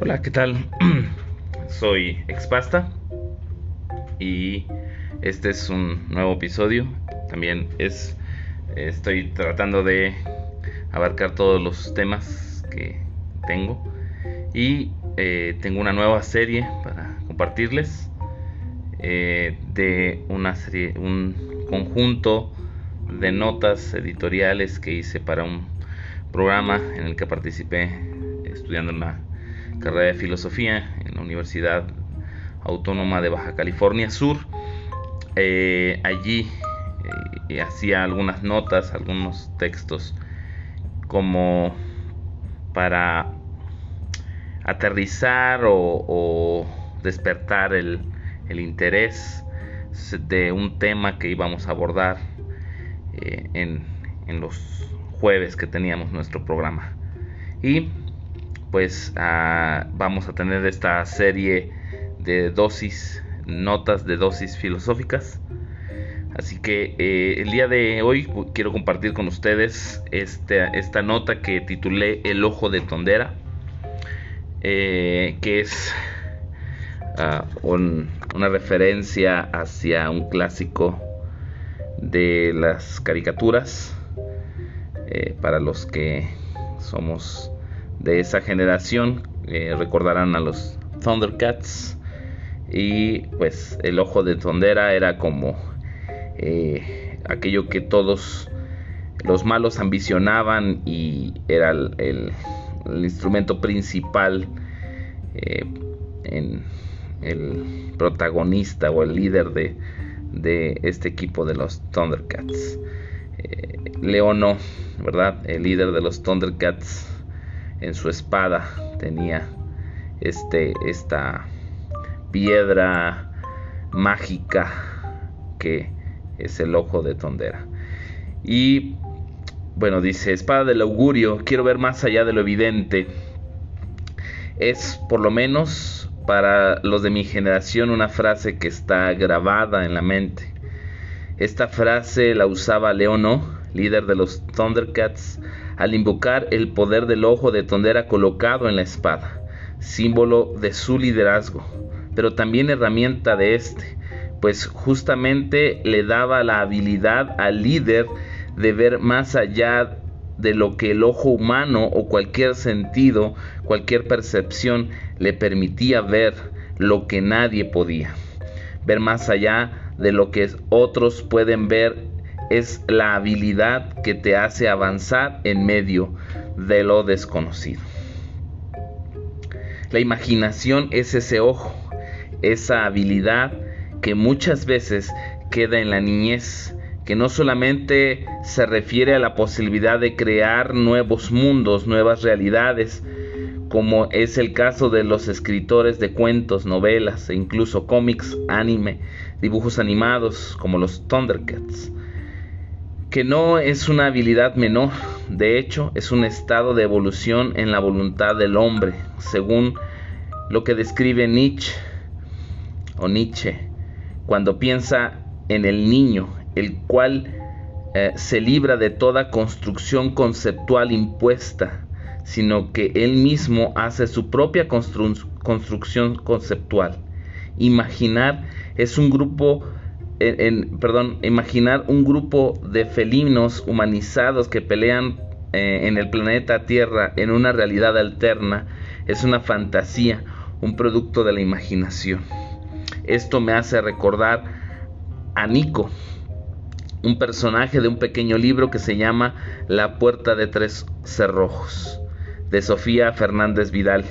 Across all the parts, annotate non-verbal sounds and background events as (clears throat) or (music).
Hola, ¿qué tal? (clears throat) Soy Expasta y este es un nuevo episodio. También es estoy tratando de abarcar todos los temas que tengo y eh, tengo una nueva serie para compartirles eh, de una serie, un conjunto de notas editoriales que hice para un programa en el que participé estudiando una carrera de filosofía en la Universidad Autónoma de Baja California Sur. Eh, allí eh, hacía algunas notas, algunos textos como para aterrizar o, despertar el, interés de un tema que íbamos a abordar eh, en, en los jueves que teníamos nuestro programa. Y pues ah, vamos a tener esta serie de dosis, notas de dosis filosóficas. Así que eh, el día de hoy quiero compartir con ustedes este, esta nota que titulé El ojo de Tondera, eh, que es ah, una referencia hacia un clásico de las caricaturas, eh, para los que somos de esa generación eh, recordarán a los Thundercats y pues el ojo de Tondera era como eh, aquello que todos los malos ambicionaban y era el, instrumento principal eh, en el protagonista o el líder de, de este equipo de los Thundercats. Leono, ¿verdad? El líder de los Thundercats en su espada tenía este esta piedra mágica que es el ojo de Tondera. Y bueno, dice, espada del augurio, quiero ver más allá de lo evidente. Es por lo menos para los de mi generación una frase que está grabada en la mente. Esta frase la usaba Leono, líder de los Thundercats, al invocar el poder del ojo de Tondera colocado en la espada, símbolo de su liderazgo, pero también herramienta de este, pues justamente le daba la habilidad al líder de ver más allá de lo que el ojo humano o cualquier sentido, cualquier percepción le permitía ver lo que nadie podía. Ver más allá de lo que otros pueden ver es la habilidad que te hace avanzar en medio de lo desconocido. La imaginación es ese ojo, esa habilidad que muchas veces queda en la niñez, que no solamente se refiere a la posibilidad de crear nuevos mundos, nuevas realidades, como es el caso de los escritores de cuentos, novelas e incluso cómics, anime, dibujos animados como los Thundercats, que no es una habilidad menor, de hecho es un estado de evolución en la voluntad del hombre, según lo que describe Nietzsche o Nietzsche, cuando piensa en el niño, el cual eh, se libra de toda construcción conceptual impuesta, sino que él mismo hace su propia construcción conceptual. Imaginar es un grupo perdón, imaginar un grupo de felinos humanizados que pelean eh, en el planeta Tierra en una realidad alterna es una fantasía, un producto de la imaginación. Esto me hace recordar a Nico, un personaje de un pequeño libro que se llama La puerta de tres cerrojos, de Sofía Fernández Vidal,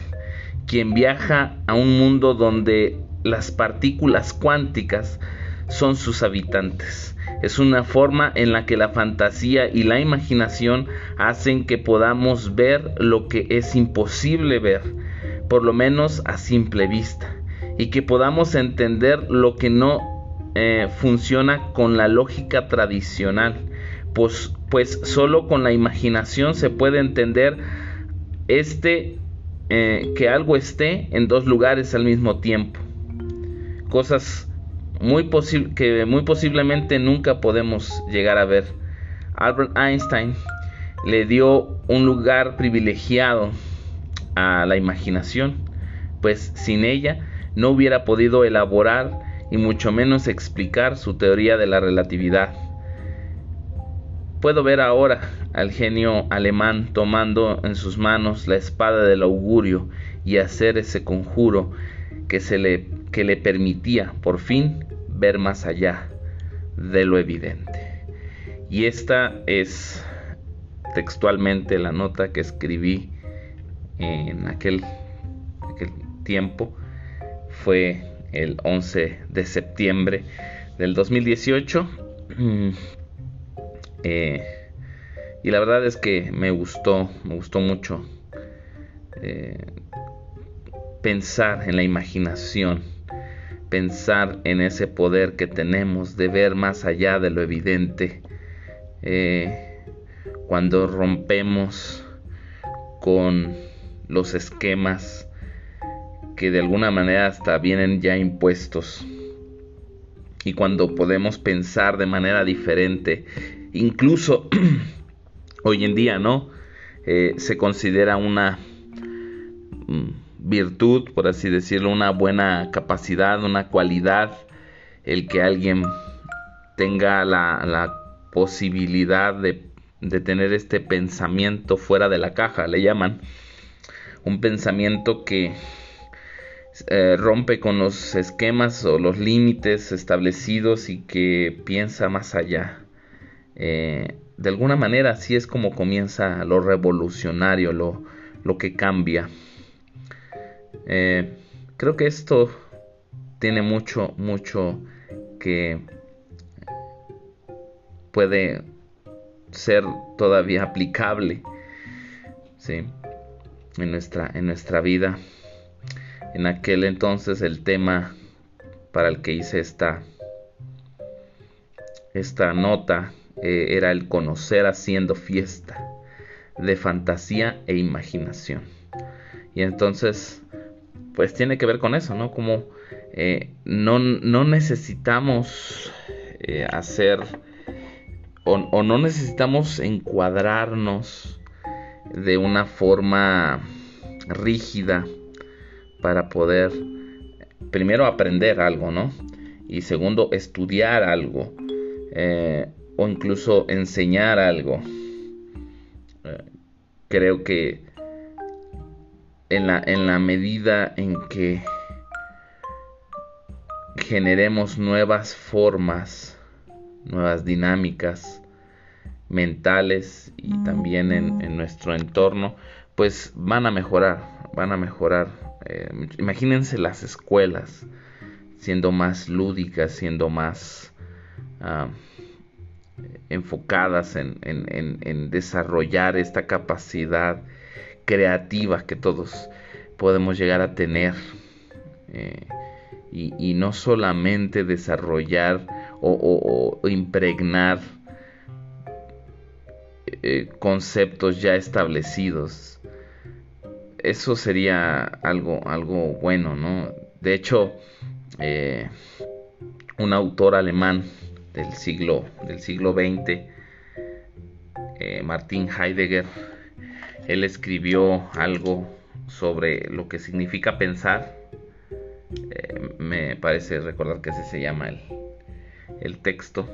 quien viaja a un mundo donde las partículas cuánticas son sus habitantes. Es una forma en la que la fantasía y la imaginación hacen que podamos ver lo que es imposible ver, por lo menos a simple vista, y que podamos entender lo que no eh, funciona con la lógica tradicional, pues, pues solo con la imaginación se puede entender este eh, que algo esté en dos lugares al mismo tiempo. Cosas muy que muy posiblemente nunca podemos llegar a ver. Albert Einstein le dio un lugar privilegiado a la imaginación, pues sin ella no hubiera podido elaborar y mucho menos explicar su teoría de la relatividad. Puedo ver ahora al genio alemán tomando en sus manos la espada del augurio y hacer ese conjuro que, se que le permitía por fin ver más allá de lo evidente. Y esta es textualmente la nota que escribí en aquel, tiempo. Fue el 11 de septiembre del 2018. (clears throat) Eh, y la verdad es que me gustó, me gustó mucho eh, pensar en la imaginación, pensar en ese poder que tenemos de ver más allá de lo evidente. Eh, cuando rompemos con los esquemas que de alguna manera hasta vienen ya impuestos y cuando podemos pensar de manera diferente incluso (clears throat) hoy en día, ¿no? Eh, se considera una mm, virtud, por así decirlo, una buena capacidad, una cualidad, el que alguien tenga la, posibilidad de, tener este pensamiento fuera de la caja, le llaman. Un pensamiento que eh, rompe con los esquemas o los límites establecidos y que piensa más allá. Eh, de alguna manera así es como comienza lo revolucionario, lo que cambia. Eh, creo que esto tiene mucho, mucho que puede ser todavía aplicable en, nuestra, en nuestra vida. En aquel entonces el tema para el que hice esta, esta nota eh, era el conocer haciendo fiesta de fantasía e imaginación. Y entonces, pues tiene que ver con eso, ¿no? Como eh, no, necesitamos eh, hacer o, no necesitamos encuadrarnos de una forma rígida para poder primero aprender algo, ¿no? Y segundo, estudiar algo o incluso enseñar algo. Eh, creo que en la, en la medida en que generemos nuevas formas, nuevas dinámicas mentales y también en, nuestro entorno, pues van a mejorar, van a mejorar. Eh, imagínense las escuelas siendo más lúdicas, siendo más... Ah, enfocadas en, desarrollar esta capacidad creativa que todos podemos llegar a tener. Eh, y, no solamente desarrollar o, impregnar eh, conceptos ya establecidos. Eso sería algo, algo bueno, ¿no? De hecho, eh, un autor alemán del siglo, del siglo XX, Martin Heidegger, él escribió algo sobre lo que significa pensar. Eh, me parece recordar que ese se llama el, el texto.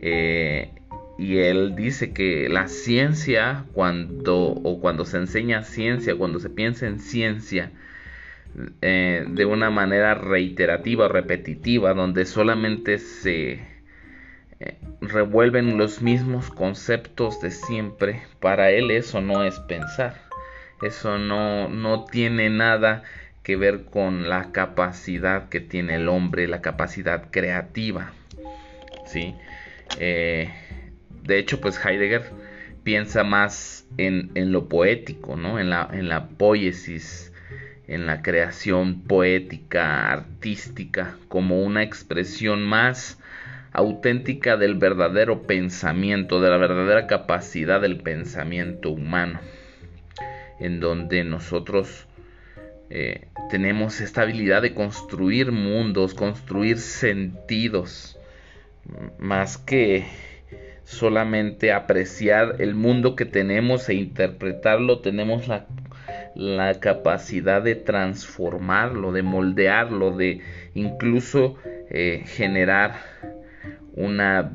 Eh, y él dice que la ciencia, cuando, o cuando se enseña ciencia, cuando se piensa en ciencia, eh, de una manera reiterativa, repetitiva, donde solamente se revuelven los mismos conceptos de siempre, para él eso no es pensar. Eso no, no tiene nada que ver con la capacidad que tiene el hombre, la capacidad creativa. ¿sí? Eh, de hecho, pues Heidegger piensa más en, en lo poético, ¿no? en, la, en la poiesis en la creación poética, artística, como una expresión más auténtica del verdadero pensamiento, de la verdadera capacidad del pensamiento humano, en donde nosotros eh, tenemos esta habilidad de construir mundos, construir sentidos, más que solamente apreciar el mundo que tenemos e interpretarlo, tenemos la capacidad de transformarlo, de moldearlo, de incluso eh, generar una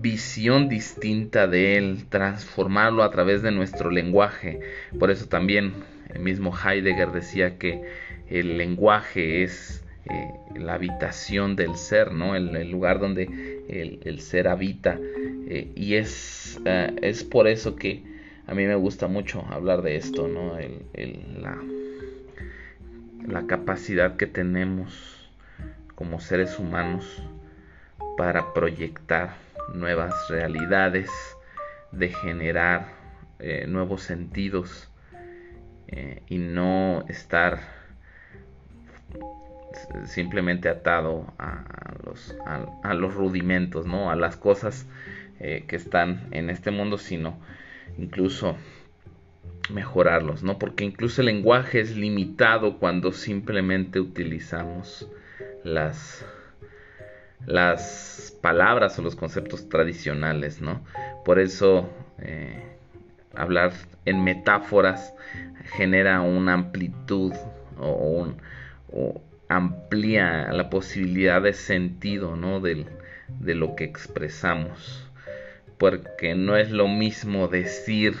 visión distinta de él, transformarlo a través de nuestro lenguaje. Por eso también el mismo Heidegger decía que el lenguaje es eh, la habitación del ser, ¿no? el, lugar donde el, ser habita. Eh, y es, eh, es por eso que a mí me gusta mucho hablar de esto, ¿no? la, la capacidad que tenemos como seres humanos para proyectar nuevas realidades, de generar nuevos sentidos y no estar simplemente atado a, los, a, los, rudimentos, ¿no? A las cosas eh, que están en este mundo, sino incluso mejorarlos, ¿no? Porque incluso el lenguaje es limitado cuando simplemente utilizamos las las palabras o los conceptos tradicionales, ¿no? Por eso eh, hablar en metáforas genera una amplitud o, amplía la posibilidad de sentido ¿no? de, lo que expresamos. Porque no es lo mismo decir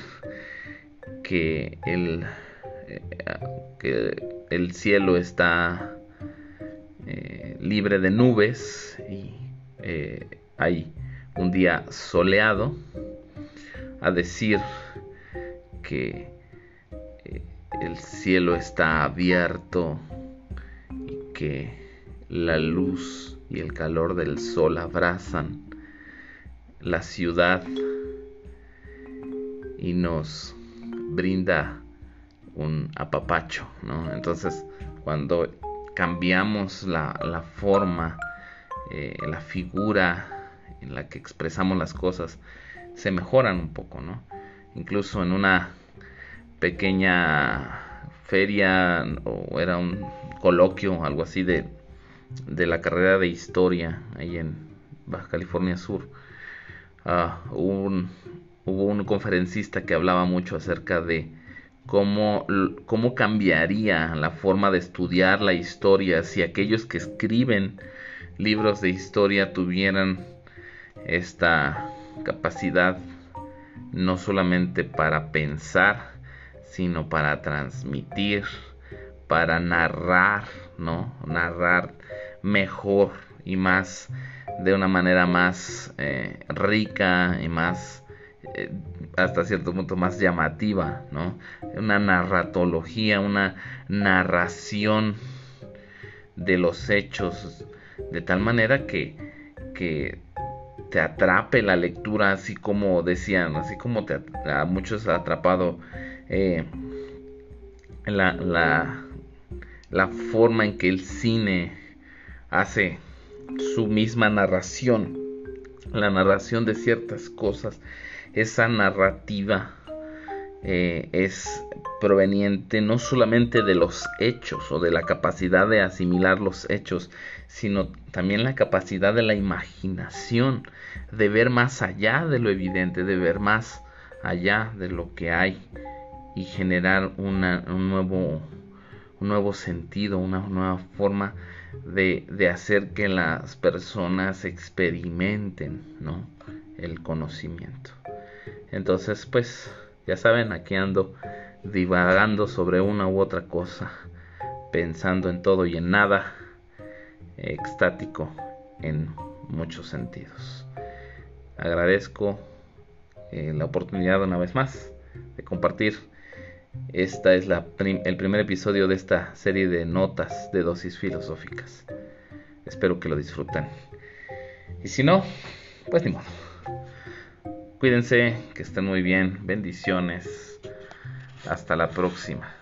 que el, eh, que el cielo está eh, libre de nubes y eh, hay un día soleado a decir que el cielo está abierto que la luz y el calor del sol abrazan la ciudad y nos brinda un apapacho, ¿no? Entonces, cuando cambiamos la, forma, eh, la figura en la que expresamos las cosas, se mejoran un poco, ¿no? Incluso en una pequeña feria o era un coloquio, algo así de, de la carrera de historia ahí en Baja California Sur. Ah, hubo un conferencista que hablaba mucho acerca de cómo, cómo cambiaría la forma de estudiar la historia si aquellos que escriben libros de historia tuvieran esta capacidad no solamente para pensar, sino para transmitir, para narrar, ¿no? Narrar mejor y más, de una manera más eh, rica y más, eh, hasta cierto punto más llamativa, ¿no? Una narratología, una narración de los hechos, de tal manera que, que te atrape la lectura, así como decían, así como a muchos ha atrapado eh, la, la forma en que el cine hace su misma narración, la narración de ciertas cosas, esa narrativa eh, es proveniente no solamente de los hechos o de la capacidad de asimilar los hechos, sino también la capacidad de la imaginación, de ver más allá de lo evidente, de ver más allá de lo que hay y generar un nuevo un nuevo sentido, una nueva forma de, hacer que las personas experimenten ¿no? el conocimiento. Entonces, pues, ya saben, aquí ando divagando sobre una u otra cosa, pensando en todo y en nada, extático en muchos sentidos. Agradezco eh, la oportunidad una vez más de compartir esta es el primer episodio de esta serie de notas de dosis filosóficas. Espero que lo disfruten. Y si no, pues ni modo. Cuídense, que estén muy bien. Bendiciones. Hasta la próxima.